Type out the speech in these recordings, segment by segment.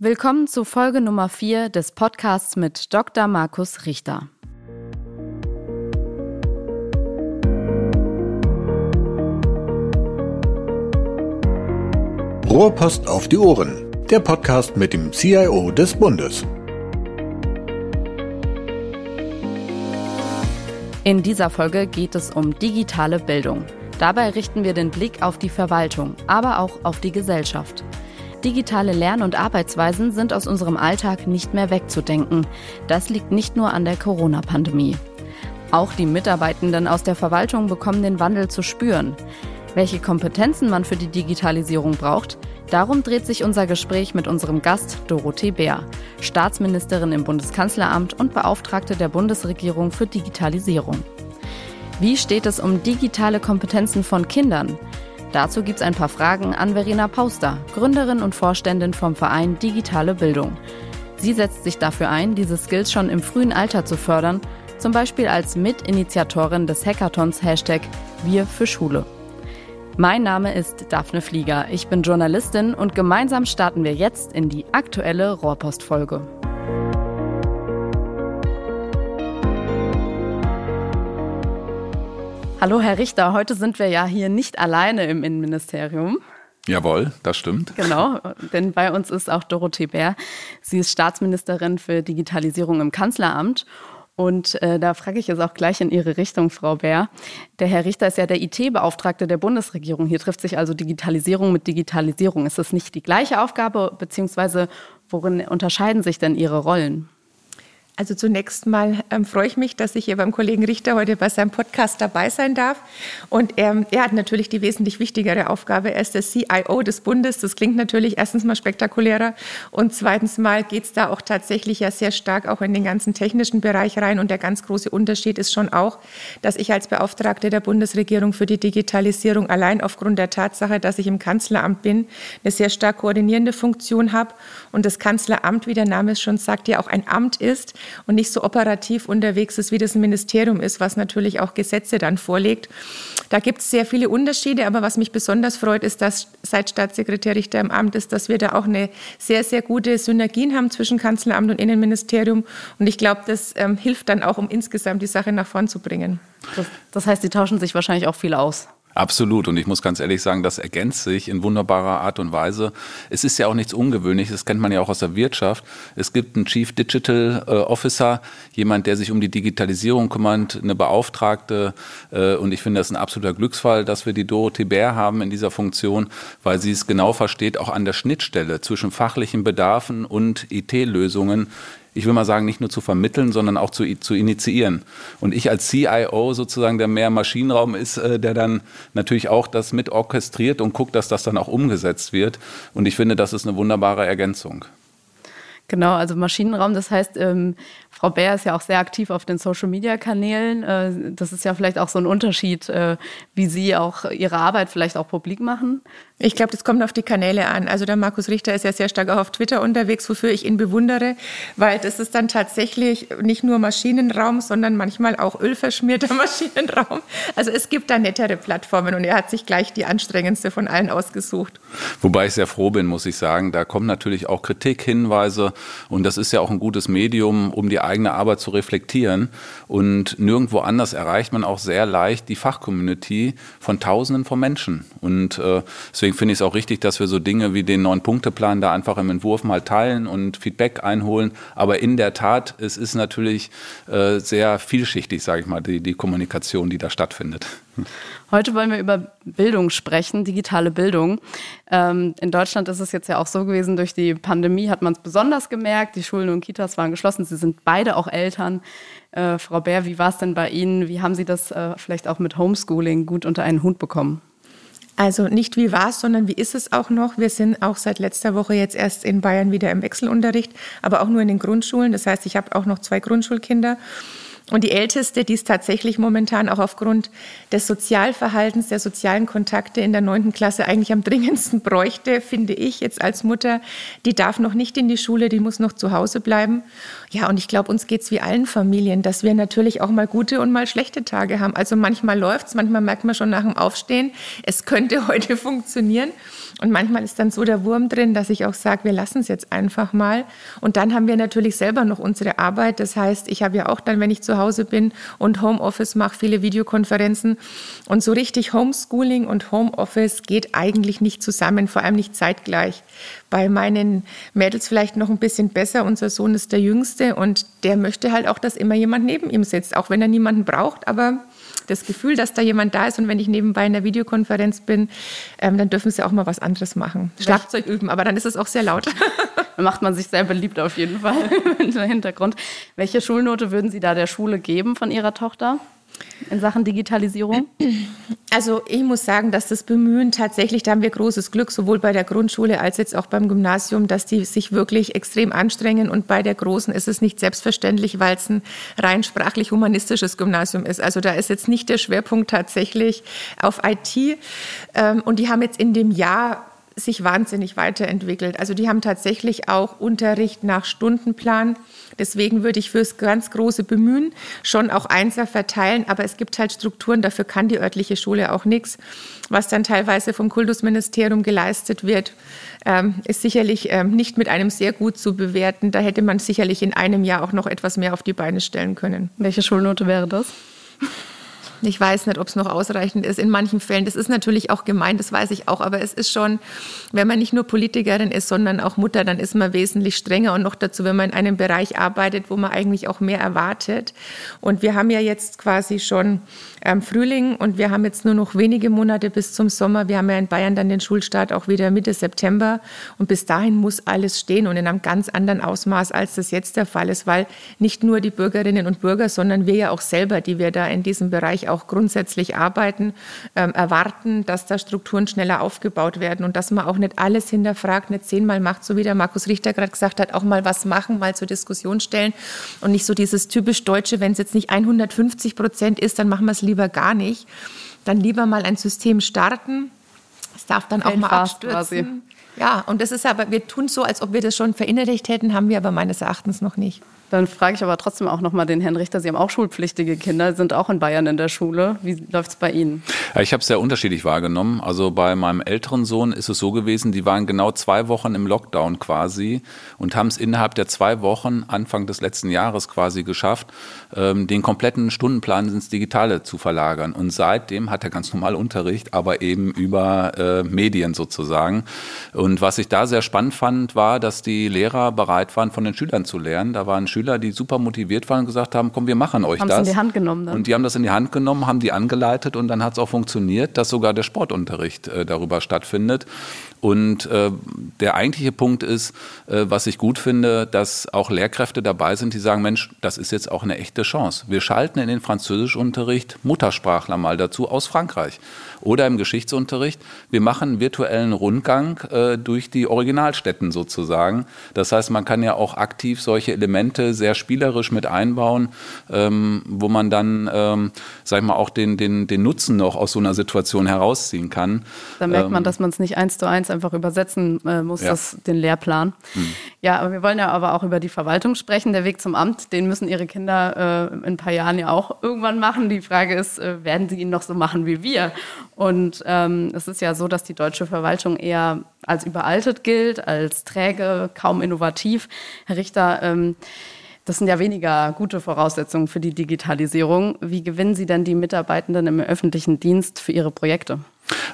Willkommen zu Folge Nummer 4 des Podcasts mit Dr. Markus Richter. Rohrpost auf die Ohren, der Podcast mit dem CIO des Bundes. In dieser Folge geht es um digitale Bildung. Dabei richten wir den Blick auf die Verwaltung, aber auch auf die Gesellschaft. Digitale Lern- und Arbeitsweisen sind aus unserem Alltag nicht mehr wegzudenken. Das liegt nicht nur an der Corona-Pandemie. Auch die Mitarbeitenden aus der Verwaltung bekommen den Wandel zu spüren. Welche Kompetenzen man für die Digitalisierung braucht, darum dreht sich unser Gespräch mit unserem Gast Dorothee Bär, Staatsministerin im Bundeskanzleramt und Beauftragte der Bundesregierung für Digitalisierung. Wie steht es um digitale Kompetenzen von Kindern? Dazu gibt es ein paar Fragen an Verena Pauster, Gründerin und Vorständin vom Verein Digitale Bildung. Sie setzt sich dafür ein, diese Skills schon im frühen Alter zu fördern, zum Beispiel als Mitinitiatorin des Hackathons Hashtag Wir für Schule. Mein Name ist Daphne Flieger, ich bin Journalistin und gemeinsam starten wir jetzt in die aktuelle Rohrpostfolge. Hallo Herr Richter, heute sind wir ja hier nicht alleine im Innenministerium. Jawohl, das stimmt. Genau, denn bei uns ist auch Dorothee Bär. Sie ist Staatsministerin für Digitalisierung im Kanzleramt. Und äh, da frage ich jetzt auch gleich in Ihre Richtung, Frau Bär. Der Herr Richter ist ja der IT-Beauftragte der Bundesregierung. Hier trifft sich also Digitalisierung mit Digitalisierung. Ist das nicht die gleiche Aufgabe, beziehungsweise worin unterscheiden sich denn Ihre Rollen? Also zunächst mal ähm, freue ich mich, dass ich hier beim Kollegen Richter heute bei seinem Podcast dabei sein darf. Und ähm, er hat natürlich die wesentlich wichtigere Aufgabe. Er ist der CIO des Bundes. Das klingt natürlich erstens mal spektakulärer und zweitens mal geht es da auch tatsächlich ja sehr stark auch in den ganzen technischen Bereich rein. Und der ganz große Unterschied ist schon auch, dass ich als Beauftragte der Bundesregierung für die Digitalisierung allein aufgrund der Tatsache, dass ich im Kanzleramt bin, eine sehr stark koordinierende Funktion habe und das Kanzleramt, wie der Name es schon sagt, ja auch ein Amt ist und nicht so operativ unterwegs ist, wie das ein Ministerium ist, was natürlich auch Gesetze dann vorlegt. Da gibt es sehr viele Unterschiede, aber was mich besonders freut, ist, dass seit Staatssekretär Richter im Amt ist, dass wir da auch eine sehr, sehr gute Synergien haben zwischen Kanzleramt und Innenministerium. Und ich glaube, das ähm, hilft dann auch, um insgesamt die Sache nach vorn zu bringen. Das, das heißt, die tauschen sich wahrscheinlich auch viel aus. Absolut. Und ich muss ganz ehrlich sagen, das ergänzt sich in wunderbarer Art und Weise. Es ist ja auch nichts Ungewöhnliches, das kennt man ja auch aus der Wirtschaft. Es gibt einen Chief Digital äh, Officer, jemand, der sich um die Digitalisierung kümmert, eine Beauftragte. Äh, und ich finde das ein absoluter Glücksfall, dass wir die Dorothee Bär haben in dieser Funktion, weil sie es genau versteht, auch an der Schnittstelle zwischen fachlichen Bedarfen und IT-Lösungen ich will mal sagen, nicht nur zu vermitteln, sondern auch zu, zu initiieren. Und ich als CIO sozusagen, der mehr Maschinenraum ist, äh, der dann natürlich auch das mit orchestriert und guckt, dass das dann auch umgesetzt wird. Und ich finde, das ist eine wunderbare Ergänzung. Genau, also Maschinenraum, das heißt, ähm, Frau Bär ist ja auch sehr aktiv auf den Social-Media-Kanälen. Äh, das ist ja vielleicht auch so ein Unterschied, äh, wie Sie auch Ihre Arbeit vielleicht auch publik machen. Ich glaube, das kommt auf die Kanäle an. Also der Markus Richter ist ja sehr stark auch auf Twitter unterwegs, wofür ich ihn bewundere, weil das ist dann tatsächlich nicht nur Maschinenraum, sondern manchmal auch ölverschmierter Maschinenraum. Also es gibt da nettere Plattformen und er hat sich gleich die anstrengendste von allen ausgesucht. Wobei ich sehr froh bin, muss ich sagen. Da kommen natürlich auch Kritik, Hinweise und das ist ja auch ein gutes Medium, um die eigene Arbeit zu reflektieren. Und nirgendwo anders erreicht man auch sehr leicht die Fachcommunity von Tausenden von Menschen. Und äh, deswegen deswegen finde ich es auch richtig, dass wir so Dinge wie den Neun-Punkte-Plan da einfach im Entwurf mal teilen und Feedback einholen. Aber in der Tat, es ist natürlich äh, sehr vielschichtig, sage ich mal, die, die Kommunikation, die da stattfindet. Heute wollen wir über Bildung sprechen, digitale Bildung. Ähm, in Deutschland ist es jetzt ja auch so gewesen, durch die Pandemie hat man es besonders gemerkt. Die Schulen und Kitas waren geschlossen. Sie sind beide auch Eltern. Äh, Frau Bär, wie war es denn bei Ihnen? Wie haben Sie das äh, vielleicht auch mit Homeschooling gut unter einen Hut bekommen? Also nicht wie war es, sondern wie ist es auch noch. Wir sind auch seit letzter Woche jetzt erst in Bayern wieder im Wechselunterricht, aber auch nur in den Grundschulen. Das heißt, ich habe auch noch zwei Grundschulkinder. Und die Älteste, die es tatsächlich momentan auch aufgrund des Sozialverhaltens, der sozialen Kontakte in der neunten Klasse eigentlich am dringendsten bräuchte, finde ich jetzt als Mutter, die darf noch nicht in die Schule, die muss noch zu Hause bleiben. Ja, und ich glaube, uns geht es wie allen Familien, dass wir natürlich auch mal gute und mal schlechte Tage haben. Also manchmal läuft es, manchmal merkt man schon nach dem Aufstehen, es könnte heute funktionieren. Und manchmal ist dann so der Wurm drin, dass ich auch sage, wir lassen es jetzt einfach mal. Und dann haben wir natürlich selber noch unsere Arbeit. Das heißt, ich habe ja auch dann, wenn ich zu Hause bin und Homeoffice mache, viele Videokonferenzen. Und so richtig Homeschooling und Homeoffice geht eigentlich nicht zusammen, vor allem nicht zeitgleich. Bei meinen Mädels vielleicht noch ein bisschen besser. Unser Sohn ist der Jüngste und der möchte halt auch, dass immer jemand neben ihm sitzt, auch wenn er niemanden braucht. Aber das Gefühl, dass da jemand da ist und wenn ich nebenbei in der Videokonferenz bin, ähm, dann dürfen sie auch mal was anderes machen. Schlagzeug üben, aber dann ist es auch sehr laut. Dann macht man sich sehr beliebt auf jeden Fall im Hintergrund. Welche Schulnote würden Sie da der Schule geben von Ihrer Tochter? In Sachen Digitalisierung? Also ich muss sagen, dass das Bemühen tatsächlich, da haben wir großes Glück, sowohl bei der Grundschule als jetzt auch beim Gymnasium, dass die sich wirklich extrem anstrengen. Und bei der Großen ist es nicht selbstverständlich, weil es ein rein sprachlich-humanistisches Gymnasium ist. Also da ist jetzt nicht der Schwerpunkt tatsächlich auf IT. Ähm, und die haben jetzt in dem Jahr sich wahnsinnig weiterentwickelt. Also die haben tatsächlich auch Unterricht nach Stundenplan. Deswegen würde ich fürs ganz große Bemühen schon auch Einser verteilen, aber es gibt halt Strukturen, dafür kann die örtliche Schule auch nichts. Was dann teilweise vom Kultusministerium geleistet wird, ähm, ist sicherlich ähm, nicht mit einem sehr gut zu bewerten. Da hätte man sicherlich in einem Jahr auch noch etwas mehr auf die Beine stellen können. Welche Schulnote wäre das? Ich weiß nicht, ob es noch ausreichend ist in manchen Fällen. Das ist natürlich auch gemein, das weiß ich auch. Aber es ist schon, wenn man nicht nur Politikerin ist, sondern auch Mutter, dann ist man wesentlich strenger. Und noch dazu, wenn man in einem Bereich arbeitet, wo man eigentlich auch mehr erwartet. Und wir haben ja jetzt quasi schon ähm, Frühling und wir haben jetzt nur noch wenige Monate bis zum Sommer. Wir haben ja in Bayern dann den Schulstart auch wieder Mitte September. Und bis dahin muss alles stehen und in einem ganz anderen Ausmaß, als das jetzt der Fall ist, weil nicht nur die Bürgerinnen und Bürger, sondern wir ja auch selber, die wir da in diesem Bereich auch grundsätzlich arbeiten, ähm, erwarten, dass da Strukturen schneller aufgebaut werden und dass man auch nicht alles hinterfragt, nicht zehnmal macht, so wie der Markus Richter gerade gesagt hat, auch mal was machen, mal zur Diskussion stellen und nicht so dieses typisch Deutsche, wenn es jetzt nicht 150 Prozent ist, dann machen wir es lieber gar nicht. Dann lieber mal ein System starten. Es darf dann Fällt auch mal abstürzen. Quasi. Ja, und das ist aber, wir tun so, als ob wir das schon verinnerlicht hätten, haben wir aber meines Erachtens noch nicht. Dann frage ich aber trotzdem auch noch mal den Herrn Richter. Sie haben auch schulpflichtige Kinder, sind auch in Bayern in der Schule. Wie läuft es bei Ihnen? Ja, ich habe es sehr unterschiedlich wahrgenommen. Also bei meinem älteren Sohn ist es so gewesen, die waren genau zwei Wochen im Lockdown quasi und haben es innerhalb der zwei Wochen Anfang des letzten Jahres quasi geschafft, ähm, den kompletten Stundenplan ins Digitale zu verlagern. Und seitdem hat er ganz normal Unterricht, aber eben über äh, Medien sozusagen. Und was ich da sehr spannend fand, war, dass die Lehrer bereit waren, von den Schülern zu lernen. Da waren Schüler die super motiviert waren und gesagt haben, komm, wir machen euch haben das. Haben in die Hand genommen dann. Und die haben das in die Hand genommen, haben die angeleitet und dann hat es auch funktioniert, dass sogar der Sportunterricht äh, darüber stattfindet. Und äh, der eigentliche Punkt ist, äh, was ich gut finde, dass auch Lehrkräfte dabei sind, die sagen, Mensch, das ist jetzt auch eine echte Chance. Wir schalten in den Französischunterricht Muttersprachler mal dazu aus Frankreich oder im Geschichtsunterricht. Wir machen einen virtuellen Rundgang äh, durch die Originalstätten sozusagen. Das heißt, man kann ja auch aktiv solche Elemente sehr spielerisch mit einbauen, ähm, wo man dann, ähm, sag ich mal, auch den, den, den Nutzen noch aus so einer Situation herausziehen kann. Da merkt man, ähm, dass man es nicht eins zu eins einfach übersetzen äh, muss, ja. das, den Lehrplan. Hm. Ja, aber wir wollen ja aber auch über die Verwaltung sprechen. Der Weg zum Amt, den müssen Ihre Kinder äh, in ein paar Jahren ja auch irgendwann machen. Die Frage ist, äh, werden sie ihn noch so machen wie wir? Und ähm, es ist ja so, dass die deutsche Verwaltung eher als überaltet gilt, als träge, kaum innovativ. Herr Richter, ähm, das sind ja weniger gute Voraussetzungen für die Digitalisierung. Wie gewinnen Sie denn die Mitarbeitenden im öffentlichen Dienst für Ihre Projekte?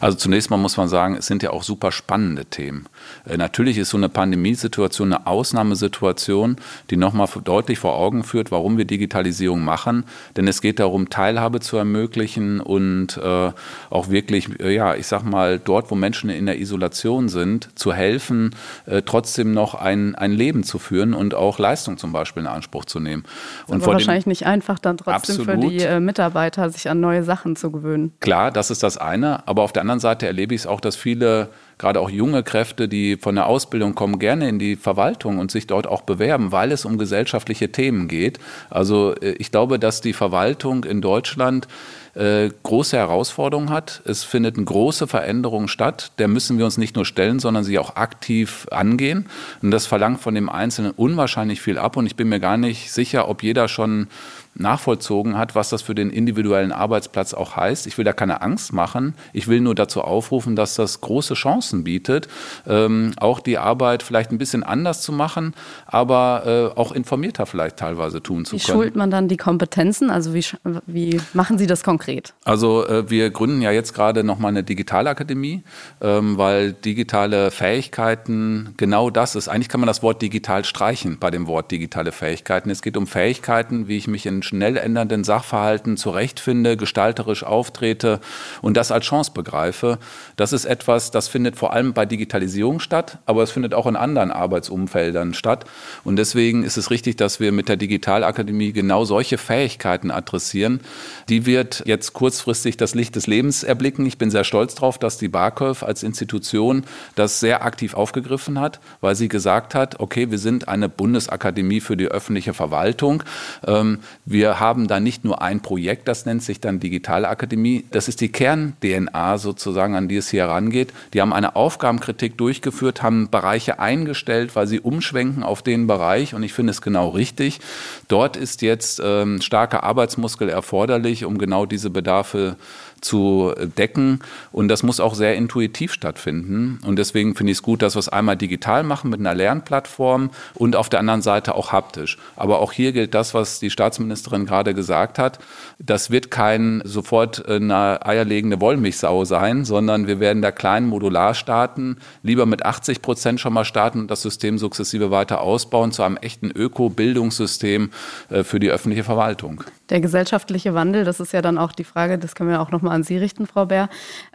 Also zunächst mal muss man sagen, es sind ja auch super spannende Themen. Äh, natürlich ist so eine Pandemiesituation eine Ausnahmesituation, die nochmal deutlich vor Augen führt, warum wir Digitalisierung machen. Denn es geht darum, Teilhabe zu ermöglichen und äh, auch wirklich, äh, ja, ich sag mal, dort, wo Menschen in der Isolation sind, zu helfen, äh, trotzdem noch ein, ein Leben zu führen und auch Leistung zum Beispiel in Anspruch zu nehmen. Und aber wahrscheinlich nicht einfach dann trotzdem absolut, für die äh, Mitarbeiter, sich an neue Sachen zu gewöhnen. Klar, das ist das eine, aber auf der anderen Seite erlebe ich es auch, dass viele gerade auch junge Kräfte, die von der Ausbildung kommen, gerne in die Verwaltung und sich dort auch bewerben, weil es um gesellschaftliche Themen geht. Also äh, ich glaube, dass die Verwaltung in Deutschland äh, große Herausforderungen hat. Es findet eine große Veränderung statt. Der müssen wir uns nicht nur stellen, sondern sie auch aktiv angehen. Und das verlangt von dem Einzelnen unwahrscheinlich viel ab. Und ich bin mir gar nicht sicher, ob jeder schon nachvollzogen hat, was das für den individuellen Arbeitsplatz auch heißt. Ich will da keine Angst machen. Ich will nur dazu aufrufen, dass das große Chancen bietet, ähm, auch die Arbeit vielleicht ein bisschen anders zu machen, aber äh, auch informierter vielleicht teilweise tun zu wie können. Wie schult man dann die Kompetenzen? Also wie, wie machen Sie das konkret? Also äh, wir gründen ja jetzt gerade nochmal eine Digitalakademie, ähm, weil digitale Fähigkeiten genau das ist. Eigentlich kann man das Wort digital streichen bei dem Wort digitale Fähigkeiten. Es geht um Fähigkeiten, wie ich mich in schnell ändernden Sachverhalten zurechtfinde, gestalterisch auftrete und das als Chance begreife. Das ist etwas, das findet vor allem bei Digitalisierung statt, aber es findet auch in anderen Arbeitsumfeldern statt. Und deswegen ist es richtig, dass wir mit der Digitalakademie genau solche Fähigkeiten adressieren. Die wird jetzt kurzfristig das Licht des Lebens erblicken. Ich bin sehr stolz darauf, dass die BAKÖV als Institution das sehr aktiv aufgegriffen hat, weil sie gesagt hat, okay, wir sind eine Bundesakademie für die öffentliche Verwaltung. Ähm, wir haben da nicht nur ein Projekt, das nennt sich dann Digitalakademie. Das ist die Kern-DNA sozusagen, an die es hier herangeht. Die haben eine Aufgabenkritik durchgeführt, haben Bereiche eingestellt, weil sie umschwenken auf den Bereich. Und ich finde es genau richtig. Dort ist jetzt ähm, starker Arbeitsmuskel erforderlich, um genau diese Bedarfe zu decken. Und das muss auch sehr intuitiv stattfinden. Und deswegen finde ich es gut, dass wir es einmal digital machen mit einer Lernplattform und auf der anderen Seite auch haptisch. Aber auch hier gilt das, was die Staatsministerin gerade gesagt hat. Das wird kein sofort eine eierlegende Wollmilchsau sein, sondern wir werden da klein modular starten, lieber mit 80 Prozent schon mal starten und das System sukzessive weiter ausbauen zu einem echten Öko-Bildungssystem äh, für die öffentliche Verwaltung. Der gesellschaftliche Wandel, das ist ja dann auch die Frage, das können wir auch nochmal an Sie richten, Frau Bär.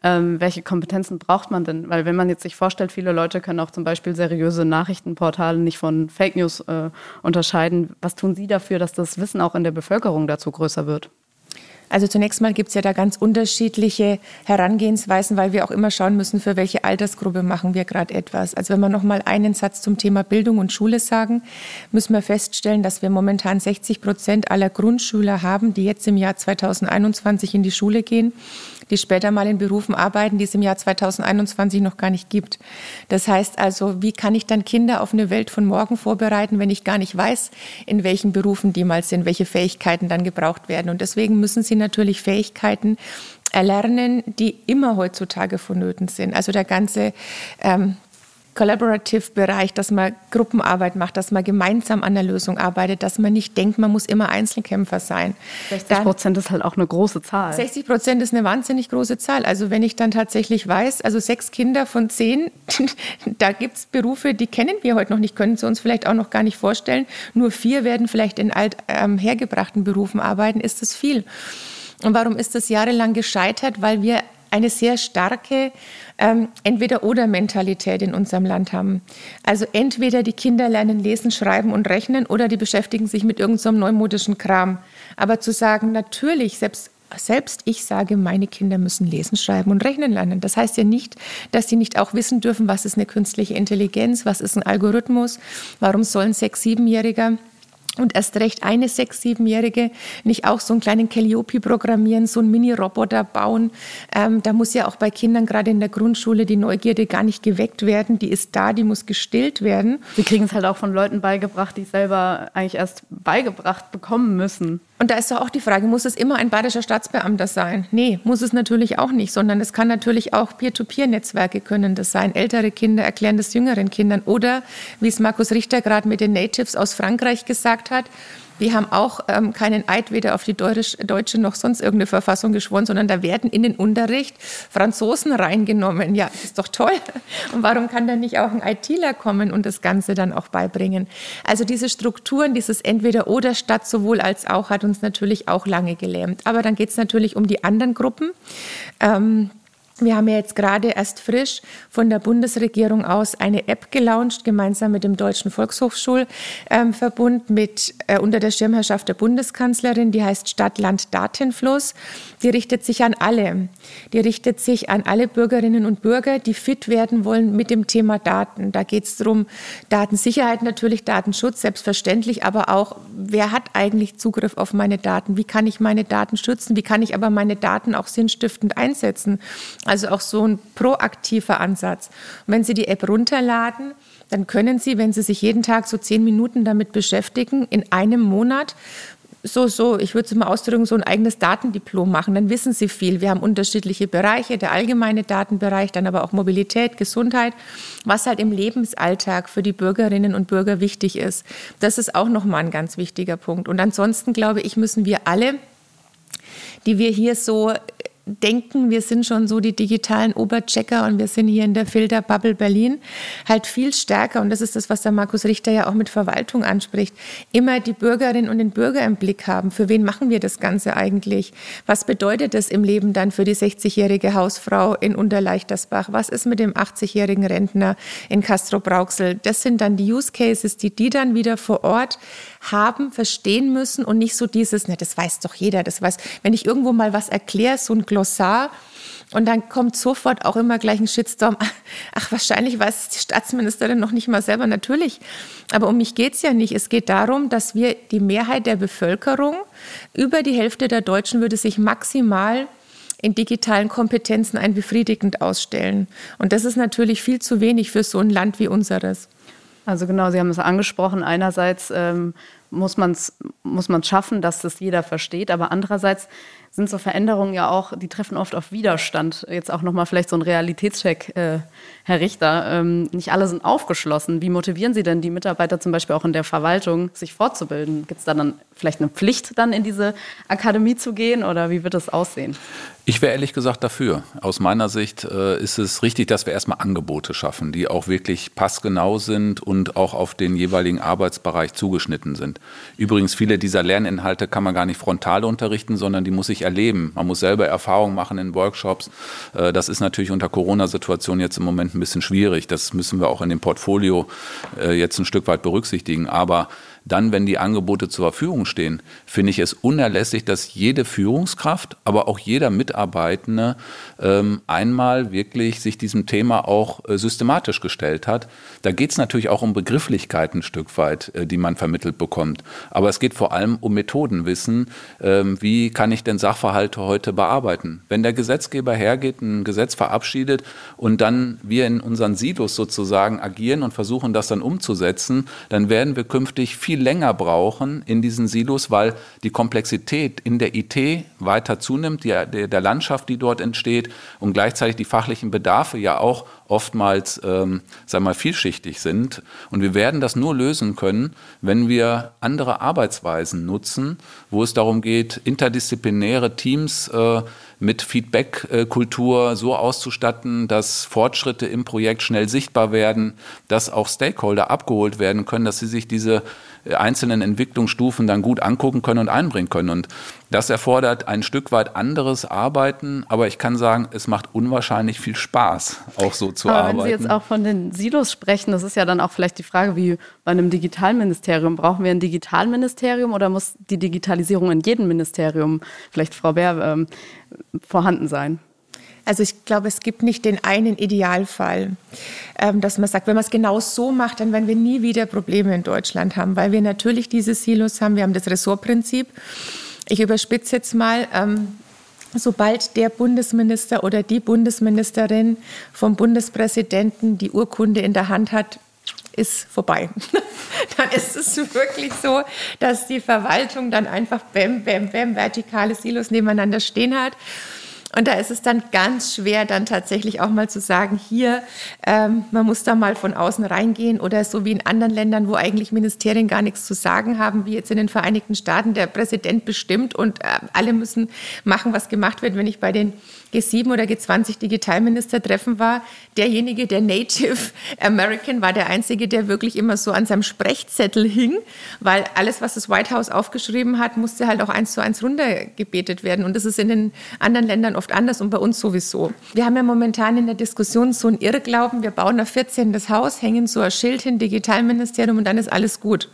Ähm, welche Kompetenzen braucht man denn? Weil wenn man jetzt sich vorstellt, viele Leute können auch zum Beispiel seriöse Nachrichtenportale nicht von Fake News äh, unterscheiden. Was tun Sie dafür, dass das Wissen auch in der Bevölkerung dazu größer wird? Also zunächst mal gibt es ja da ganz unterschiedliche Herangehensweisen, weil wir auch immer schauen müssen, für welche Altersgruppe machen wir gerade etwas. Also wenn wir noch mal einen Satz zum Thema Bildung und Schule sagen, müssen wir feststellen, dass wir momentan 60 Prozent aller Grundschüler haben, die jetzt im Jahr 2021 in die Schule gehen die später mal in Berufen arbeiten, die es im Jahr 2021 noch gar nicht gibt. Das heißt also, wie kann ich dann Kinder auf eine Welt von morgen vorbereiten, wenn ich gar nicht weiß, in welchen Berufen die mal sind, welche Fähigkeiten dann gebraucht werden. Und deswegen müssen sie natürlich Fähigkeiten erlernen, die immer heutzutage vonnöten sind. Also der ganze ähm, Collaborative-Bereich, dass man Gruppenarbeit macht, dass man gemeinsam an der Lösung arbeitet, dass man nicht denkt, man muss immer Einzelkämpfer sein. 60 Prozent ist halt auch eine große Zahl. 60 Prozent ist eine wahnsinnig große Zahl. Also wenn ich dann tatsächlich weiß, also sechs Kinder von zehn, da gibt es Berufe, die kennen wir heute noch nicht, können sie uns vielleicht auch noch gar nicht vorstellen. Nur vier werden vielleicht in alt ähm, hergebrachten Berufen arbeiten, ist das viel. Und warum ist das jahrelang gescheitert? Weil wir eine sehr starke ähm, Entweder-Oder-Mentalität in unserem Land haben. Also entweder die Kinder lernen lesen, schreiben und rechnen oder die beschäftigen sich mit irgendeinem so neumodischen Kram. Aber zu sagen, natürlich, selbst selbst ich sage, meine Kinder müssen lesen, schreiben und rechnen lernen. Das heißt ja nicht, dass sie nicht auch wissen dürfen, was ist eine künstliche Intelligenz, was ist ein Algorithmus, warum soll ein Sechs-, Siebenjähriger und erst recht eine sechs-, siebenjährige nicht auch so einen kleinen Calliope programmieren, so einen Mini-Roboter bauen. Ähm, da muss ja auch bei Kindern gerade in der Grundschule die Neugierde gar nicht geweckt werden. Die ist da, die muss gestillt werden. Sie kriegen es halt auch von Leuten beigebracht, die es selber eigentlich erst beigebracht bekommen müssen. Und da ist doch auch die Frage, muss es immer ein bayerischer Staatsbeamter sein? Nee, muss es natürlich auch nicht, sondern es kann natürlich auch Peer-to-Peer-Netzwerke können das sein. Ältere Kinder erklären das jüngeren Kindern. Oder, wie es Markus Richter gerade mit den Natives aus Frankreich gesagt hat, wir haben auch ähm, keinen Eid weder auf die deutsche noch sonst irgendeine Verfassung geschworen, sondern da werden in den Unterricht Franzosen reingenommen. Ja, ist doch toll. Und warum kann da nicht auch ein ITler kommen und das Ganze dann auch beibringen? Also diese Strukturen, dieses Entweder-Oder statt sowohl als auch, hat uns natürlich auch lange gelähmt. Aber dann geht es natürlich um die anderen Gruppen. Ähm, Wir haben ja jetzt gerade erst frisch von der Bundesregierung aus eine App gelauncht, gemeinsam mit dem Deutschen Volkshochschulverbund, mit, äh, unter der Schirmherrschaft der Bundeskanzlerin, die heißt Stadt-Land-Datenfluss. Die richtet sich an alle. Die richtet sich an alle Bürgerinnen und Bürger, die fit werden wollen mit dem Thema Daten. Da geht es darum, Datensicherheit natürlich, Datenschutz selbstverständlich, aber auch, wer hat eigentlich Zugriff auf meine Daten? Wie kann ich meine Daten schützen? Wie kann ich aber meine Daten auch sinnstiftend einsetzen? Also auch so ein proaktiver Ansatz. Und wenn Sie die App runterladen, dann können Sie, wenn Sie sich jeden Tag so zehn Minuten damit beschäftigen, in einem Monat so, so, ich würde es mal ausdrücken, so ein eigenes Datendiplom machen. Dann wissen Sie viel. Wir haben unterschiedliche Bereiche, der allgemeine Datenbereich, dann aber auch Mobilität, Gesundheit, was halt im Lebensalltag für die Bürgerinnen und Bürger wichtig ist. Das ist auch nochmal ein ganz wichtiger Punkt. Und ansonsten glaube ich, müssen wir alle, die wir hier so denken, wir sind schon so die digitalen Oberchecker und wir sind hier in der Filterbubble Berlin halt viel stärker, und das ist das, was der Markus Richter ja auch mit Verwaltung anspricht, immer die Bürgerinnen und den Bürger im Blick haben. Für wen machen wir das Ganze eigentlich? Was bedeutet das im Leben dann für die 60-jährige Hausfrau in Unterleichtersbach? Was ist mit dem 80-jährigen Rentner in Castro-Brauxel? Das sind dann die Use Cases, die die dann wieder vor Ort haben, verstehen müssen und nicht so dieses, ne, das weiß doch jeder, das weiß, wenn ich irgendwo mal was erkläre, so ein Glossar, und dann kommt sofort auch immer gleich ein Shitstorm. Ach, wahrscheinlich weiß die Staatsministerin noch nicht mal selber. Natürlich. Aber um mich geht es ja nicht. Es geht darum, dass wir die Mehrheit der Bevölkerung, über die Hälfte der Deutschen würde sich maximal in digitalen Kompetenzen ein befriedigend ausstellen. Und das ist natürlich viel zu wenig für so ein Land wie unseres. Also genau, Sie haben es angesprochen. Einerseits ähm, muss man es muss man's schaffen, dass das jeder versteht, aber andererseits sind so Veränderungen ja auch, die treffen oft auf Widerstand. Jetzt auch nochmal vielleicht so ein Realitätscheck, äh, Herr Richter. Ähm, nicht alle sind aufgeschlossen. Wie motivieren Sie denn die Mitarbeiter zum Beispiel auch in der Verwaltung, sich fortzubilden? Gibt es da dann vielleicht eine Pflicht, dann in diese Akademie zu gehen oder wie wird das aussehen? Ich wäre ehrlich gesagt dafür. Aus meiner Sicht äh, ist es richtig, dass wir erstmal Angebote schaffen, die auch wirklich passgenau sind und auch auf den jeweiligen Arbeitsbereich zugeschnitten sind. Übrigens, viele dieser Lerninhalte kann man gar nicht frontal unterrichten, sondern die muss ich erleben. Man muss selber Erfahrungen machen in Workshops. Äh, das ist natürlich unter Corona-Situation jetzt im Moment ein bisschen schwierig. Das müssen wir auch in dem Portfolio äh, jetzt ein Stück weit berücksichtigen. Aber dann, wenn die Angebote zur Verfügung stehen, finde ich es unerlässlich, dass jede Führungskraft, aber auch jeder Mitarbeitende ähm, einmal wirklich sich diesem Thema auch äh, systematisch gestellt hat. Da geht es natürlich auch um Begrifflichkeiten ein Stück weit, äh, die man vermittelt bekommt. Aber es geht vor allem um Methodenwissen. Ähm, wie kann ich denn Sachverhalte heute bearbeiten? Wenn der Gesetzgeber hergeht, ein Gesetz verabschiedet und dann wir in unseren Silos sozusagen agieren und versuchen, das dann umzusetzen, dann werden wir künftig viel viel länger brauchen in diesen Silos, weil die Komplexität in der IT weiter zunimmt, die, der, der Landschaft, die dort entsteht und gleichzeitig die fachlichen Bedarfe ja auch oftmals, ähm, sagen mal, vielschichtig sind. Und wir werden das nur lösen können, wenn wir andere Arbeitsweisen nutzen, wo es darum geht, interdisziplinäre Teams äh, mit Feedback-Kultur so auszustatten, dass Fortschritte im Projekt schnell sichtbar werden, dass auch Stakeholder abgeholt werden können, dass sie sich diese einzelnen Entwicklungsstufen dann gut angucken können und einbringen können. Und das erfordert ein Stück weit anderes Arbeiten, aber ich kann sagen, es macht unwahrscheinlich viel Spaß, auch so zu aber arbeiten. Wenn Sie jetzt auch von den Silos sprechen, das ist ja dann auch vielleicht die Frage, wie bei einem Digitalministerium. Brauchen wir ein Digitalministerium oder muss die Digitalisierung in jedem Ministerium, vielleicht Frau Bär, ähm, vorhanden sein? Also ich glaube, es gibt nicht den einen Idealfall, ähm, dass man sagt, wenn man es genau so macht, dann werden wir nie wieder Probleme in Deutschland haben, weil wir natürlich diese Silos haben. Wir haben das Ressortprinzip. Ich überspitze jetzt mal. Ähm, sobald der Bundesminister oder die Bundesministerin vom Bundespräsidenten die Urkunde in der Hand hat, ist vorbei. dann ist es wirklich so, dass die Verwaltung dann einfach bäm, bäm, bäm, vertikale Silos nebeneinander stehen hat. Und da ist es dann ganz schwer, dann tatsächlich auch mal zu sagen, hier, ähm, man muss da mal von außen reingehen oder so wie in anderen Ländern, wo eigentlich Ministerien gar nichts zu sagen haben, wie jetzt in den Vereinigten Staaten, der Präsident bestimmt und äh, alle müssen machen, was gemacht wird. Wenn ich bei den G7 oder G20 Digitalministertreffen war, derjenige, der Native American war, der einzige, der wirklich immer so an seinem Sprechzettel hing, weil alles, was das White House aufgeschrieben hat, musste halt auch eins zu eins runtergebetet werden. Und das ist in den anderen Ländern oft anders und bei uns sowieso. Wir haben ja momentan in der Diskussion so ein Irrglauben, wir bauen auf 14 das Haus, hängen so ein Schild hin, Digitalministerium und dann ist alles gut.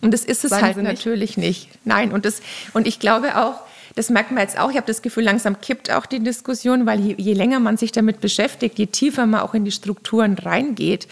Und das ist es Sagen halt natürlich nicht. Nein, und, das, und ich glaube auch, das merkt man jetzt auch. Ich habe das Gefühl, langsam kippt auch die Diskussion, weil je, je, länger man sich damit beschäftigt, je tiefer man auch in die Strukturen reingeht,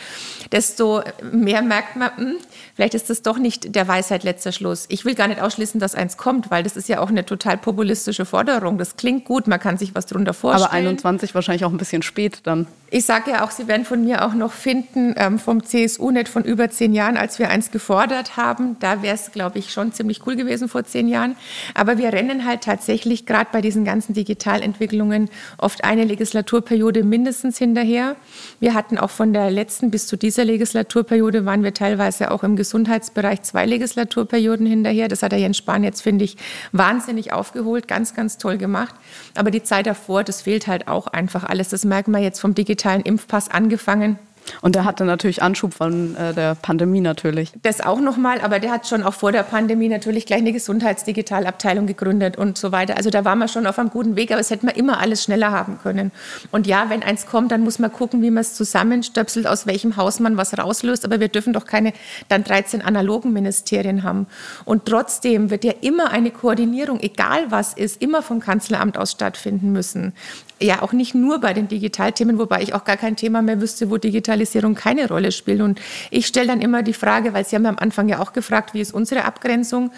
desto mehr merkt man, hm, vielleicht ist das doch nicht der Weisheit letzter Schluss. Ich will gar nicht ausschließen, dass eins kommt, weil das ist ja auch eine total populistische Forderung. Das klingt gut, man kann sich was darunter vorstellen. Aber 21 wahrscheinlich auch ein bisschen spät dann. Ich sage ja auch, Sie werden von mir auch noch finden, ähm, vom CSU nicht von über zehn Jahren, als wir eins gefordert haben. Da wäre es, glaube ich, schon ziemlich cool gewesen vor zehn Jahren. Aber wir rennen halt tatsächlich gerade bei diesen ganzen Digitalentwicklungen oft eine Legislaturperiode mindestens hinterher. Wir hatten auch von der letzten bis zu dieser Legislaturperiode waren wir teilweise auch im Gesundheitsbereich zwei Legislaturperioden hinterher. Das hat der Jens Spahn jetzt, finde ich, wahnsinnig aufgeholt, ganz, ganz toll gemacht. Aber die Zeit davor, das fehlt halt auch einfach alles. Das merken wir jetzt vom Digital digitalen Impfpass angefangen. Und der hatte natürlich Anschub von äh, der Pandemie natürlich. Das auch nochmal, aber der hat schon auch vor der Pandemie natürlich gleich eine Gesundheitsdigitalabteilung gegründet und so weiter. Also da waren wir schon auf einem guten Weg, aber es hätte man immer alles schneller haben können. Und ja, wenn eins kommt, dann muss man gucken, wie man es zusammenstöpselt, aus welchem Haus man was rauslöst. Aber wir dürfen doch keine dann 13 analogen Ministerien haben. Und trotzdem wird ja immer eine Koordinierung, egal was ist, immer vom Kanzleramt aus stattfinden müssen ja auch nicht nur bei den Digitalthemen, wobei ich auch gar kein Thema mehr wüsste, wo Digitalisierung keine Rolle spielt. Und ich stelle dann immer die Frage, weil Sie haben am Anfang ja auch gefragt, wie ist unsere Abgrenzung?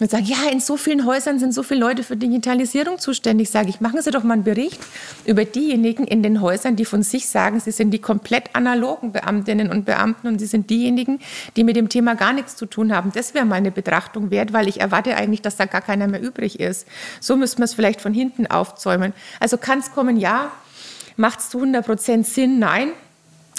Und sagen, ja, in so vielen Häusern sind so viele Leute für Digitalisierung zuständig. Sage ich, machen Sie doch mal einen Bericht über diejenigen in den Häusern, die von sich sagen, sie sind die komplett analogen Beamtinnen und Beamten und sie sind diejenigen, die mit dem Thema gar nichts zu tun haben. Das wäre mal eine Betrachtung wert, weil ich erwarte eigentlich, dass da gar keiner mehr übrig ist. So müssen wir es vielleicht von hinten aufzäumen. Also kann es kommen, ja. Macht es zu 100 Prozent Sinn? Nein.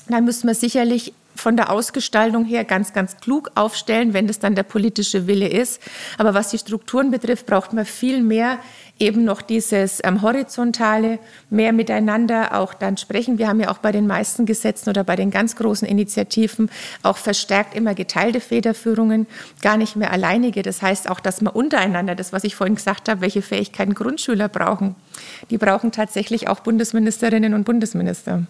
Dann müssen wir sicherlich von der Ausgestaltung her ganz, ganz klug aufstellen, wenn das dann der politische Wille ist. Aber was die Strukturen betrifft, braucht man viel mehr eben noch dieses ähm, horizontale, mehr miteinander auch dann sprechen. Wir haben ja auch bei den meisten Gesetzen oder bei den ganz großen Initiativen auch verstärkt immer geteilte Federführungen, gar nicht mehr alleinige. Das heißt auch, dass man untereinander, das, was ich vorhin gesagt habe, welche Fähigkeiten Grundschüler brauchen, die brauchen tatsächlich auch Bundesministerinnen und Bundesminister.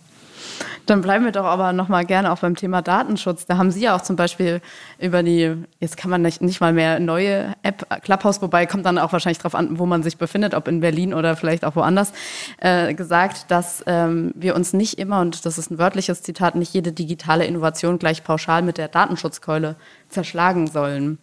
Dann bleiben wir doch aber noch mal gerne auch beim Thema Datenschutz. Da haben Sie ja auch zum Beispiel über die, jetzt kann man nicht, nicht mal mehr neue App Clubhouse, wobei kommt dann auch wahrscheinlich darauf an, wo man sich befindet, ob in Berlin oder vielleicht auch woanders, äh, gesagt, dass ähm, wir uns nicht immer, und das ist ein wörtliches Zitat, nicht jede digitale Innovation gleich pauschal mit der Datenschutzkeule zerschlagen sollen.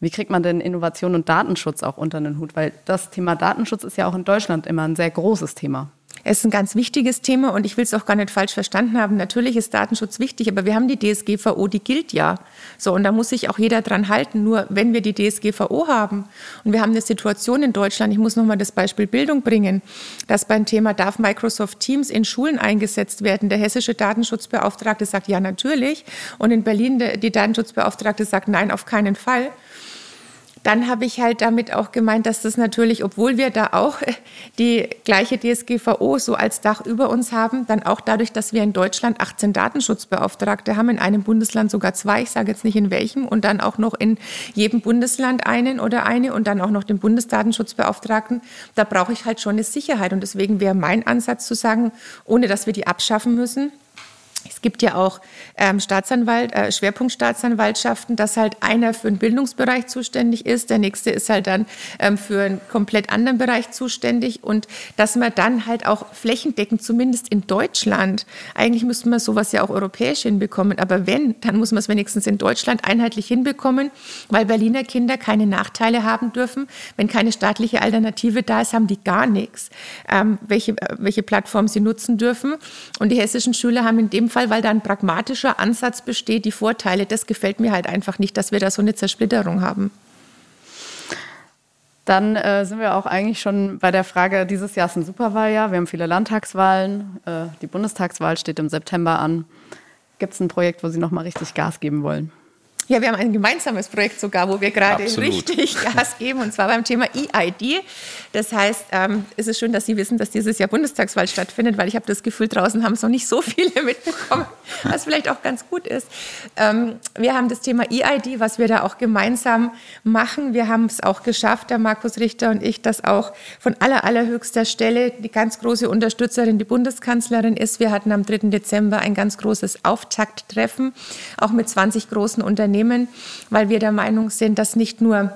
Wie kriegt man denn Innovation und Datenschutz auch unter den Hut? Weil das Thema Datenschutz ist ja auch in Deutschland immer ein sehr großes Thema. Es ist ein ganz wichtiges Thema und ich will es auch gar nicht falsch verstanden haben. Natürlich ist Datenschutz wichtig, aber wir haben die DSGVO, die gilt ja. So, und da muss sich auch jeder dran halten. Nur wenn wir die DSGVO haben und wir haben eine Situation in Deutschland, ich muss nochmal das Beispiel Bildung bringen, dass beim Thema darf Microsoft Teams in Schulen eingesetzt werden. Der hessische Datenschutzbeauftragte sagt ja natürlich und in Berlin die Datenschutzbeauftragte sagt nein, auf keinen Fall dann habe ich halt damit auch gemeint, dass das natürlich, obwohl wir da auch die gleiche DSGVO so als Dach über uns haben, dann auch dadurch, dass wir in Deutschland 18 Datenschutzbeauftragte haben, in einem Bundesland sogar zwei, ich sage jetzt nicht in welchem, und dann auch noch in jedem Bundesland einen oder eine und dann auch noch den Bundesdatenschutzbeauftragten, da brauche ich halt schon eine Sicherheit. Und deswegen wäre mein Ansatz zu sagen, ohne dass wir die abschaffen müssen, es gibt ja auch ähm, Staatsanwalt, äh, Schwerpunktstaatsanwaltschaften, dass halt einer für einen Bildungsbereich zuständig ist, der nächste ist halt dann ähm, für einen komplett anderen Bereich zuständig und dass man dann halt auch flächendeckend, zumindest in Deutschland, eigentlich müsste man sowas ja auch europäisch hinbekommen, aber wenn, dann muss man es wenigstens in Deutschland einheitlich hinbekommen, weil Berliner Kinder keine Nachteile haben dürfen. Wenn keine staatliche Alternative da ist, haben die gar nichts, ähm, welche, äh, welche Plattform sie nutzen dürfen. Und die hessischen Schüler haben in dem Fall Fall, weil da ein pragmatischer Ansatz besteht, die Vorteile, das gefällt mir halt einfach nicht, dass wir da so eine Zersplitterung haben. Dann äh, sind wir auch eigentlich schon bei der Frage, dieses Jahr ist ein Superwahljahr, wir haben viele Landtagswahlen, äh, die Bundestagswahl steht im September an. Gibt es ein Projekt, wo Sie noch mal richtig Gas geben wollen? Ja, wir haben ein gemeinsames Projekt sogar, wo wir gerade richtig Gas geben, und zwar beim Thema EID. Das heißt, ähm, es ist schön, dass Sie wissen, dass dieses Jahr Bundestagswahl stattfindet, weil ich habe das Gefühl, draußen haben es noch nicht so viele mitbekommen, was vielleicht auch ganz gut ist. Ähm, wir haben das Thema EID, was wir da auch gemeinsam machen. Wir haben es auch geschafft, der Markus Richter und ich, dass auch von aller, allerhöchster Stelle die ganz große Unterstützerin die Bundeskanzlerin ist. Wir hatten am 3. Dezember ein ganz großes Auftakttreffen, auch mit 20 großen Unternehmen Unternehmen, weil wir der Meinung sind, dass nicht nur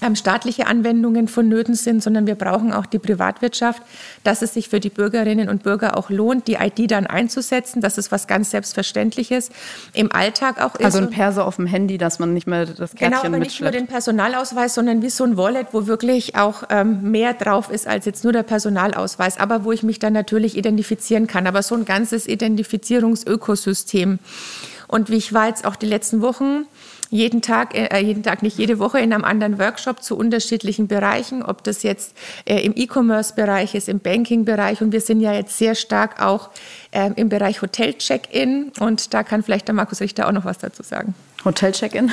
ähm, staatliche Anwendungen vonnöten sind, sondern wir brauchen auch die Privatwirtschaft, dass es sich für die Bürgerinnen und Bürger auch lohnt, die ID dann einzusetzen. Das ist was ganz Selbstverständliches im Alltag auch ist. Also ein Perso auf dem Handy, dass man nicht mehr das Kärtchen Genau, aber nicht nur den Personalausweis, sondern wie so ein Wallet, wo wirklich auch ähm, mehr drauf ist als jetzt nur der Personalausweis, aber wo ich mich dann natürlich identifizieren kann. Aber so ein ganzes Identifizierungsökosystem. Und wie ich war jetzt auch die letzten Wochen jeden Tag, äh, jeden Tag nicht jede Woche in einem anderen Workshop zu unterschiedlichen Bereichen, ob das jetzt äh, im E-Commerce-Bereich ist, im Banking-Bereich und wir sind ja jetzt sehr stark auch äh, im Bereich Hotel-Check-In und da kann vielleicht der Markus Richter auch noch was dazu sagen. Hotel-Check-In?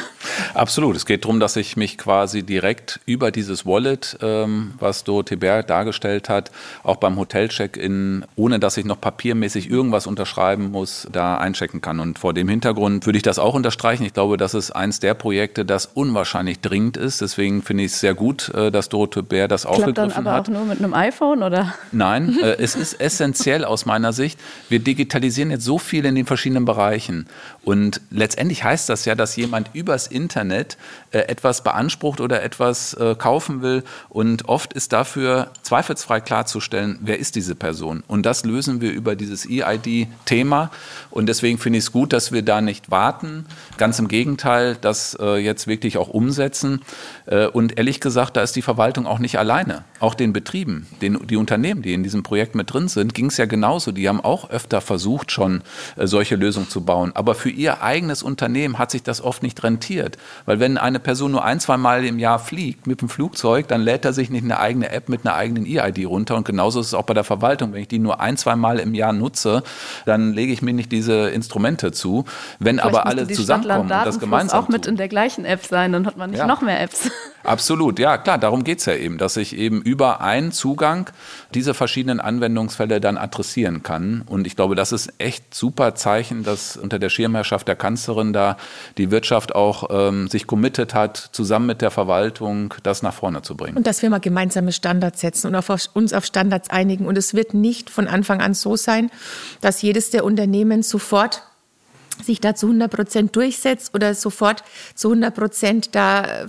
Absolut. Es geht darum, dass ich mich quasi direkt über dieses Wallet, ähm, was Dorothee Bär dargestellt hat, auch beim Hotel-Check-In, ohne dass ich noch papiermäßig irgendwas unterschreiben muss, da einchecken kann. Und vor dem Hintergrund würde ich das auch unterstreichen. Ich glaube, das ist eins der Projekte, das unwahrscheinlich dringend ist. Deswegen finde ich es sehr gut, äh, dass Dorothee Bär das Klappt aufgegriffen hat. dann aber hat. auch nur mit einem iPhone, oder? Nein, äh, es ist essentiell aus meiner Sicht. Wir digitalisieren jetzt so viel in den verschiedenen Bereichen. Und letztendlich heißt das ja, dass jemand übers Internet äh, etwas beansprucht oder etwas äh, kaufen will. Und oft ist dafür zweifelsfrei klarzustellen, wer ist diese Person. Und das lösen wir über dieses EID-Thema. Und deswegen finde ich es gut, dass wir da nicht warten. Ganz im Gegenteil, das äh, jetzt wirklich auch umsetzen. Äh, und ehrlich gesagt, da ist die Verwaltung auch nicht alleine. Auch den Betrieben, den, die Unternehmen, die in diesem Projekt mit drin sind, ging es ja genauso. Die haben auch öfter versucht, schon äh, solche Lösungen zu bauen. Aber für ihr eigenes Unternehmen hat sich das oft nicht rentiert. Weil wenn eine Person nur ein, zwei Mal im Jahr fliegt mit dem Flugzeug, dann lädt er sich nicht eine eigene App mit einer eigenen E-ID runter. Und genauso ist es auch bei der Verwaltung. Wenn ich die nur ein, zwei Mal im Jahr nutze, dann lege ich mir nicht diese Instrumente zu. Wenn Vielleicht aber alle zusammenkommen und das gemeinsam auch mit in der gleichen App sein, dann hat man nicht ja. noch mehr Apps. Absolut, ja klar, darum geht es ja eben, dass ich eben über einen Zugang diese verschiedenen Anwendungsfälle dann adressieren kann. Und ich glaube, das ist echt super Zeichen, dass unter der Schirmherrschaft der Kanzlerin da die Wirtschaft auch ähm, sich committed hat, zusammen mit der Verwaltung das nach vorne zu bringen. Und dass wir mal gemeinsame Standards setzen und auf, uns auf Standards einigen. Und es wird nicht von Anfang an so sein, dass jedes der Unternehmen sofort sich da zu 100 Prozent durchsetzt oder sofort zu 100 Prozent da,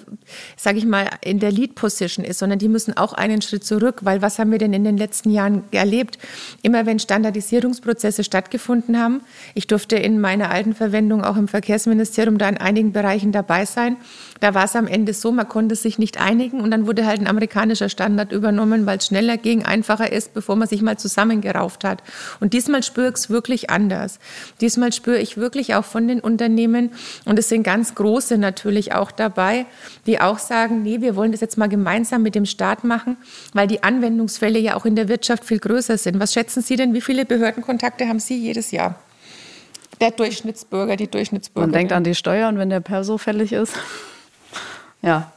sage ich mal, in der Lead-Position ist, sondern die müssen auch einen Schritt zurück, weil was haben wir denn in den letzten Jahren erlebt? Immer wenn Standardisierungsprozesse stattgefunden haben, ich durfte in meiner alten Verwendung auch im Verkehrsministerium da in einigen Bereichen dabei sein, da war es am Ende so, man konnte sich nicht einigen und dann wurde halt ein amerikanischer Standard übernommen, weil es schneller ging, einfacher ist, bevor man sich mal zusammengerauft hat. Und diesmal spüre ich es wirklich anders. Diesmal spüre ich wirklich auch von den Unternehmen und es sind ganz große natürlich auch dabei, die auch sagen, nee, wir wollen das jetzt mal gemeinsam mit dem Staat machen, weil die Anwendungsfälle ja auch in der Wirtschaft viel größer sind. Was schätzen Sie denn, wie viele Behördenkontakte haben Sie jedes Jahr? Der Durchschnittsbürger, die Durchschnittsbürger. Man denkt an die Steuern, wenn der Perso fällig ist. Ja,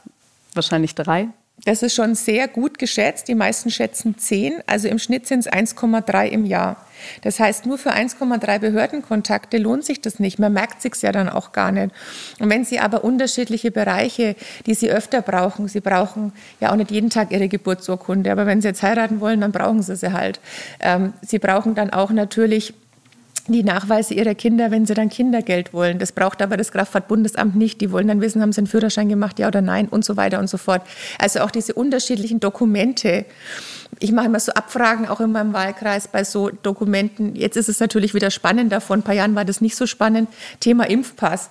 wahrscheinlich drei. Das ist schon sehr gut geschätzt. Die meisten schätzen zehn. Also im Schnitt sind es 1,3 im Jahr. Das heißt, nur für 1,3 Behördenkontakte lohnt sich das nicht. Man merkt sich ja dann auch gar nicht. Und wenn Sie aber unterschiedliche Bereiche, die Sie öfter brauchen, Sie brauchen ja auch nicht jeden Tag Ihre Geburtsurkunde, aber wenn Sie jetzt heiraten wollen, dann brauchen Sie sie halt. Ähm, sie brauchen dann auch natürlich die Nachweise ihrer Kinder, wenn sie dann Kindergeld wollen. Das braucht aber das Kraftfahrtbundesamt nicht. Die wollen dann wissen, haben sie einen Führerschein gemacht, ja oder nein und so weiter und so fort. Also auch diese unterschiedlichen Dokumente. Ich mache immer so Abfragen auch in meinem Wahlkreis bei so Dokumenten. Jetzt ist es natürlich wieder spannender. Vor ein paar Jahren war das nicht so spannend. Thema Impfpass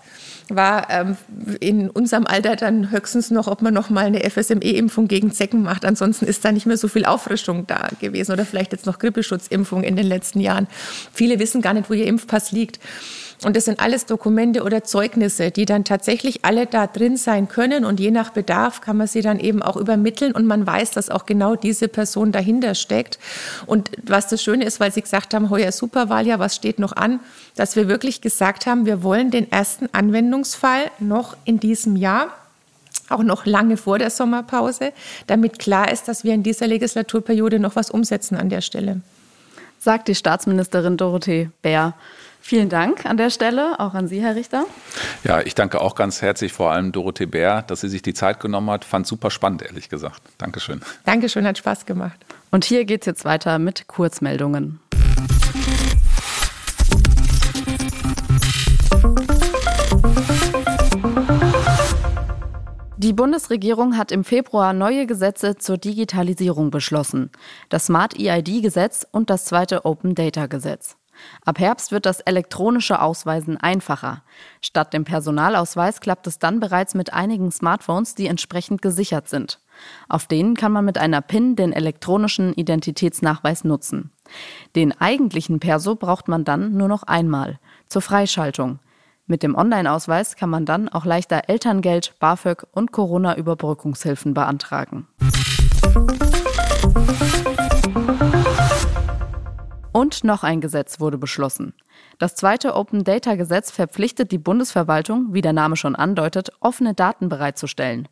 war ähm, in unserem Alter dann höchstens noch, ob man noch mal eine FSME-Impfung gegen Zecken macht. Ansonsten ist da nicht mehr so viel Auffrischung da gewesen oder vielleicht jetzt noch Grippeschutzimpfung in den letzten Jahren. Viele wissen gar nicht, wo ihr Impfpass liegt. Und das sind alles Dokumente oder Zeugnisse, die dann tatsächlich alle da drin sein können. Und je nach Bedarf kann man sie dann eben auch übermitteln. Und man weiß, dass auch genau diese Person dahinter steckt. Und was das Schöne ist, weil Sie gesagt haben, heuer Superwahljahr, was steht noch an, dass wir wirklich gesagt haben, wir wollen den ersten Anwendungsfall noch in diesem Jahr auch noch lange vor der Sommerpause, damit klar ist, dass wir in dieser Legislaturperiode noch was umsetzen an der Stelle. Sagt die Staatsministerin Dorothee Bär. Vielen Dank an der Stelle, auch an Sie, Herr Richter. Ja, ich danke auch ganz herzlich vor allem Dorothee Bär, dass sie sich die Zeit genommen hat. Fand super spannend, ehrlich gesagt. Dankeschön. Dankeschön, hat Spaß gemacht. Und hier geht es jetzt weiter mit Kurzmeldungen. Die Bundesregierung hat im Februar neue Gesetze zur Digitalisierung beschlossen. Das Smart EID-Gesetz und das zweite Open Data-Gesetz. Ab Herbst wird das elektronische Ausweisen einfacher. Statt dem Personalausweis klappt es dann bereits mit einigen Smartphones, die entsprechend gesichert sind. Auf denen kann man mit einer PIN den elektronischen Identitätsnachweis nutzen. Den eigentlichen Perso braucht man dann nur noch einmal zur Freischaltung. Mit dem Online-Ausweis kann man dann auch leichter Elterngeld, BAföG und Corona-Überbrückungshilfen beantragen. Und noch ein Gesetz wurde beschlossen. Das zweite Open Data Gesetz verpflichtet die Bundesverwaltung, wie der Name schon andeutet, offene Daten bereitzustellen.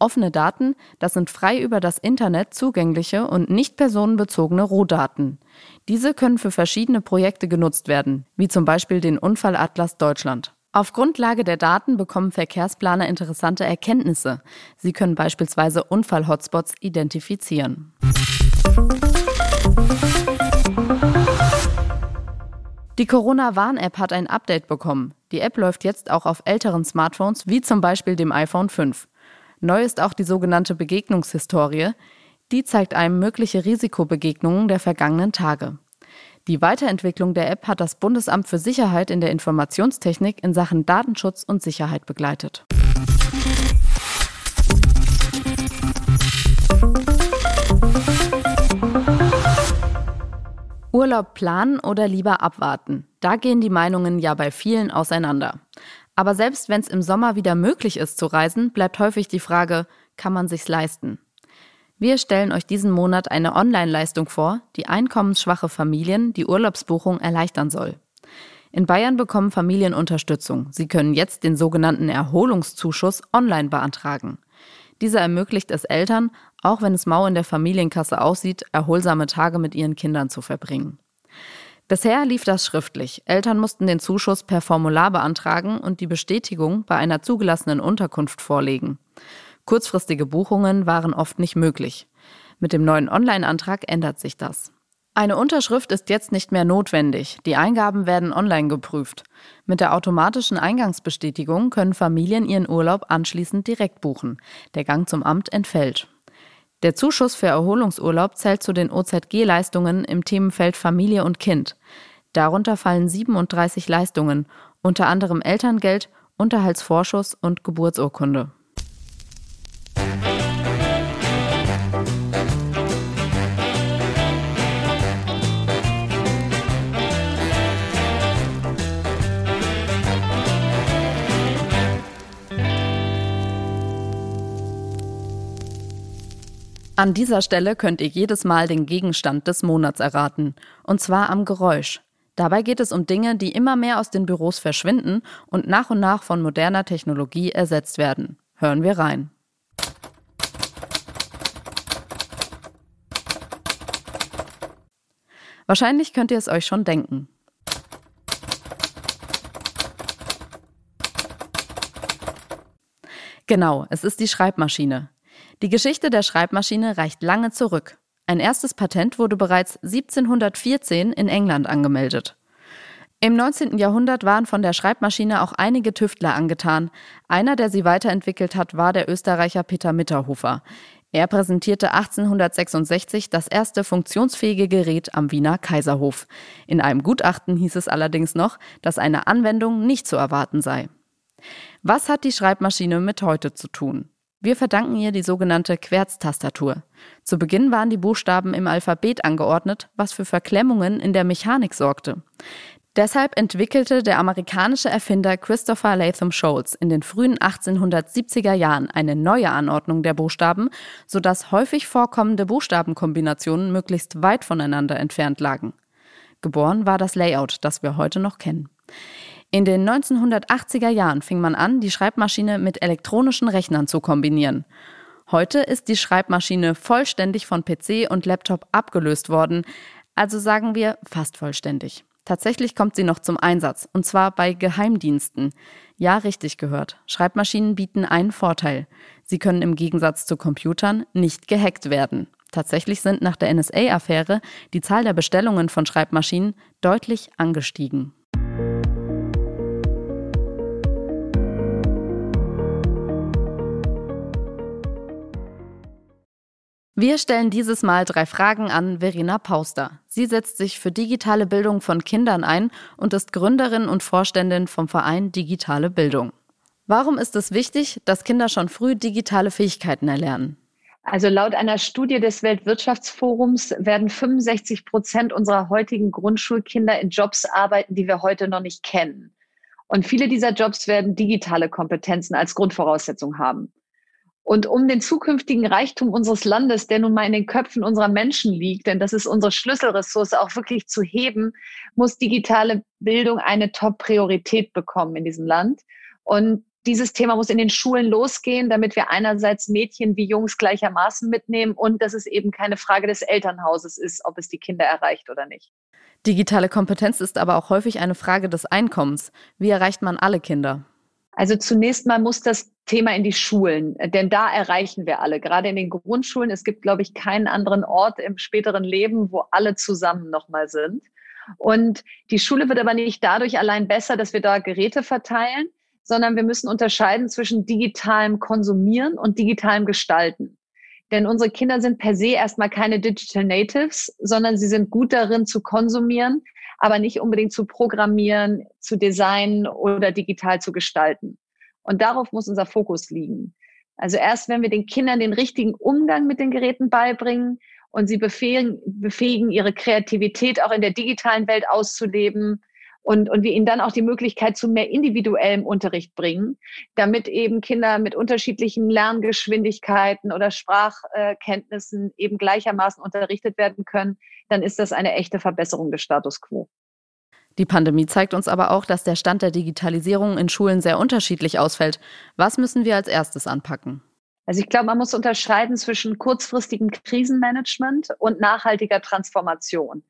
Offene Daten, das sind frei über das Internet zugängliche und nicht personenbezogene Rohdaten. Diese können für verschiedene Projekte genutzt werden, wie zum Beispiel den Unfallatlas Deutschland. Auf Grundlage der Daten bekommen Verkehrsplaner interessante Erkenntnisse. Sie können beispielsweise Unfallhotspots identifizieren. Die Corona-Warn-App hat ein Update bekommen. Die App läuft jetzt auch auf älteren Smartphones, wie zum Beispiel dem iPhone 5. Neu ist auch die sogenannte Begegnungshistorie. Die zeigt einem mögliche Risikobegegnungen der vergangenen Tage. Die Weiterentwicklung der App hat das Bundesamt für Sicherheit in der Informationstechnik in Sachen Datenschutz und Sicherheit begleitet. Urlaub planen oder lieber abwarten? Da gehen die Meinungen ja bei vielen auseinander. Aber selbst wenn es im Sommer wieder möglich ist zu reisen, bleibt häufig die Frage, kann man sich's leisten? Wir stellen euch diesen Monat eine Online-Leistung vor, die einkommensschwache Familien die Urlaubsbuchung erleichtern soll. In Bayern bekommen Familien Unterstützung. Sie können jetzt den sogenannten Erholungszuschuss online beantragen. Dieser ermöglicht es Eltern, auch wenn es mau in der Familienkasse aussieht, erholsame Tage mit ihren Kindern zu verbringen. Bisher lief das schriftlich. Eltern mussten den Zuschuss per Formular beantragen und die Bestätigung bei einer zugelassenen Unterkunft vorlegen. Kurzfristige Buchungen waren oft nicht möglich. Mit dem neuen Online-Antrag ändert sich das. Eine Unterschrift ist jetzt nicht mehr notwendig. Die Eingaben werden online geprüft. Mit der automatischen Eingangsbestätigung können Familien ihren Urlaub anschließend direkt buchen. Der Gang zum Amt entfällt. Der Zuschuss für Erholungsurlaub zählt zu den OZG-Leistungen im Themenfeld Familie und Kind. Darunter fallen 37 Leistungen, unter anderem Elterngeld, Unterhaltsvorschuss und Geburtsurkunde. An dieser Stelle könnt ihr jedes Mal den Gegenstand des Monats erraten, und zwar am Geräusch. Dabei geht es um Dinge, die immer mehr aus den Büros verschwinden und nach und nach von moderner Technologie ersetzt werden. Hören wir rein. Wahrscheinlich könnt ihr es euch schon denken. Genau, es ist die Schreibmaschine. Die Geschichte der Schreibmaschine reicht lange zurück. Ein erstes Patent wurde bereits 1714 in England angemeldet. Im 19. Jahrhundert waren von der Schreibmaschine auch einige Tüftler angetan. Einer, der sie weiterentwickelt hat, war der Österreicher Peter Mitterhofer. Er präsentierte 1866 das erste funktionsfähige Gerät am Wiener Kaiserhof. In einem Gutachten hieß es allerdings noch, dass eine Anwendung nicht zu erwarten sei. Was hat die Schreibmaschine mit heute zu tun? Wir verdanken ihr die sogenannte Querztastatur. Zu Beginn waren die Buchstaben im Alphabet angeordnet, was für Verklemmungen in der Mechanik sorgte. Deshalb entwickelte der amerikanische Erfinder Christopher Latham Scholes in den frühen 1870er Jahren eine neue Anordnung der Buchstaben, sodass häufig vorkommende Buchstabenkombinationen möglichst weit voneinander entfernt lagen. Geboren war das Layout, das wir heute noch kennen. In den 1980er Jahren fing man an, die Schreibmaschine mit elektronischen Rechnern zu kombinieren. Heute ist die Schreibmaschine vollständig von PC und Laptop abgelöst worden, also sagen wir fast vollständig. Tatsächlich kommt sie noch zum Einsatz, und zwar bei Geheimdiensten. Ja, richtig gehört. Schreibmaschinen bieten einen Vorteil. Sie können im Gegensatz zu Computern nicht gehackt werden. Tatsächlich sind nach der NSA-Affäre die Zahl der Bestellungen von Schreibmaschinen deutlich angestiegen. Wir stellen dieses Mal drei Fragen an Verena Pauster. Sie setzt sich für digitale Bildung von Kindern ein und ist Gründerin und Vorständin vom Verein Digitale Bildung. Warum ist es wichtig, dass Kinder schon früh digitale Fähigkeiten erlernen? Also laut einer Studie des Weltwirtschaftsforums werden 65 Prozent unserer heutigen Grundschulkinder in Jobs arbeiten, die wir heute noch nicht kennen. Und viele dieser Jobs werden digitale Kompetenzen als Grundvoraussetzung haben. Und um den zukünftigen Reichtum unseres Landes, der nun mal in den Köpfen unserer Menschen liegt, denn das ist unsere Schlüsselressource, auch wirklich zu heben, muss digitale Bildung eine Top-Priorität bekommen in diesem Land. Und dieses Thema muss in den Schulen losgehen, damit wir einerseits Mädchen wie Jungs gleichermaßen mitnehmen und dass es eben keine Frage des Elternhauses ist, ob es die Kinder erreicht oder nicht. Digitale Kompetenz ist aber auch häufig eine Frage des Einkommens. Wie erreicht man alle Kinder? Also zunächst mal muss das Thema in die Schulen, denn da erreichen wir alle, gerade in den Grundschulen. Es gibt, glaube ich, keinen anderen Ort im späteren Leben, wo alle zusammen nochmal sind. Und die Schule wird aber nicht dadurch allein besser, dass wir da Geräte verteilen, sondern wir müssen unterscheiden zwischen digitalem Konsumieren und digitalem Gestalten. Denn unsere Kinder sind per se erstmal keine Digital Natives, sondern sie sind gut darin zu konsumieren, aber nicht unbedingt zu programmieren, zu designen oder digital zu gestalten. Und darauf muss unser Fokus liegen. Also erst wenn wir den Kindern den richtigen Umgang mit den Geräten beibringen und sie befähigen, befähigen ihre Kreativität auch in der digitalen Welt auszuleben, und, und wir ihnen dann auch die Möglichkeit zu mehr individuellem Unterricht bringen, damit eben Kinder mit unterschiedlichen Lerngeschwindigkeiten oder Sprachkenntnissen eben gleichermaßen unterrichtet werden können, dann ist das eine echte Verbesserung des Status quo. Die Pandemie zeigt uns aber auch, dass der Stand der Digitalisierung in Schulen sehr unterschiedlich ausfällt. Was müssen wir als erstes anpacken? Also ich glaube, man muss unterscheiden zwischen kurzfristigem Krisenmanagement und nachhaltiger Transformation.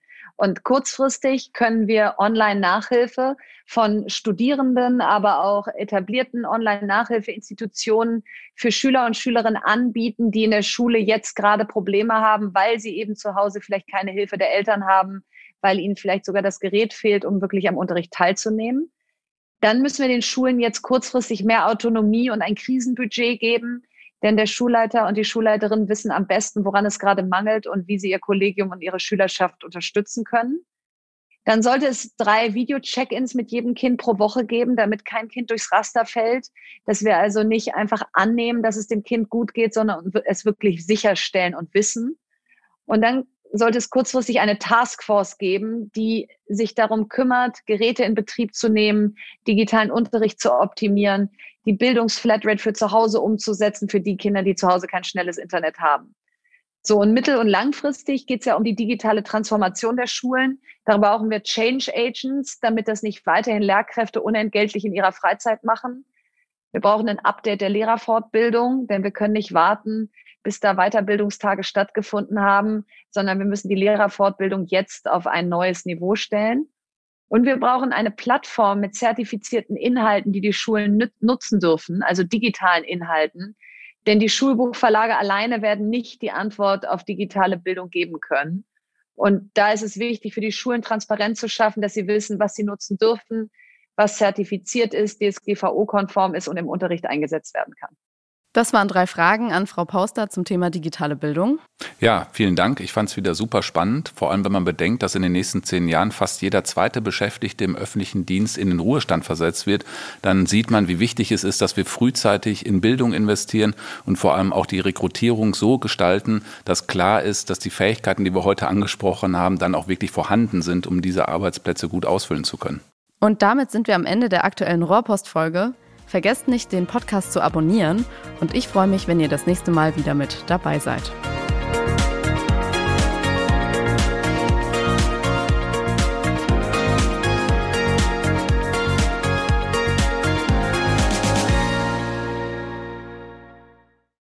Und kurzfristig können wir Online-Nachhilfe von Studierenden, aber auch etablierten Online-Nachhilfeinstitutionen für Schüler und Schülerinnen anbieten, die in der Schule jetzt gerade Probleme haben, weil sie eben zu Hause vielleicht keine Hilfe der Eltern haben, weil ihnen vielleicht sogar das Gerät fehlt, um wirklich am Unterricht teilzunehmen. Dann müssen wir den Schulen jetzt kurzfristig mehr Autonomie und ein Krisenbudget geben, denn der Schulleiter und die Schulleiterin wissen am besten, woran es gerade mangelt und wie sie ihr Kollegium und ihre Schülerschaft unterstützen können. Dann sollte es drei Video-Check-ins mit jedem Kind pro Woche geben, damit kein Kind durchs Raster fällt. Dass wir also nicht einfach annehmen, dass es dem Kind gut geht, sondern es wirklich sicherstellen und wissen. Und dann sollte es kurzfristig eine Taskforce geben, die sich darum kümmert, Geräte in Betrieb zu nehmen, digitalen Unterricht zu optimieren, die Bildungsflatrate für zu Hause umzusetzen für die Kinder, die zu Hause kein schnelles Internet haben. So, und mittel- und langfristig geht es ja um die digitale Transformation der Schulen. Da brauchen wir Change Agents, damit das nicht weiterhin Lehrkräfte unentgeltlich in ihrer Freizeit machen. Wir brauchen ein Update der Lehrerfortbildung, denn wir können nicht warten, bis da Weiterbildungstage stattgefunden haben, sondern wir müssen die Lehrerfortbildung jetzt auf ein neues Niveau stellen. Und wir brauchen eine Plattform mit zertifizierten Inhalten, die die Schulen nutzen dürfen, also digitalen Inhalten. Denn die Schulbuchverlage alleine werden nicht die Antwort auf digitale Bildung geben können. Und da ist es wichtig, für die Schulen transparent zu schaffen, dass sie wissen, was sie nutzen dürfen, was zertifiziert ist, DSGVO-konform ist und im Unterricht eingesetzt werden kann. Das waren drei Fragen an Frau Pauster zum Thema digitale Bildung. Ja, vielen Dank. Ich fand es wieder super spannend, vor allem wenn man bedenkt, dass in den nächsten zehn Jahren fast jeder zweite Beschäftigte im öffentlichen Dienst in den Ruhestand versetzt wird. Dann sieht man, wie wichtig es ist, dass wir frühzeitig in Bildung investieren und vor allem auch die Rekrutierung so gestalten, dass klar ist, dass die Fähigkeiten, die wir heute angesprochen haben, dann auch wirklich vorhanden sind, um diese Arbeitsplätze gut ausfüllen zu können. Und damit sind wir am Ende der aktuellen Rohrpost-Folge. Vergesst nicht, den Podcast zu abonnieren und ich freue mich, wenn ihr das nächste Mal wieder mit dabei seid.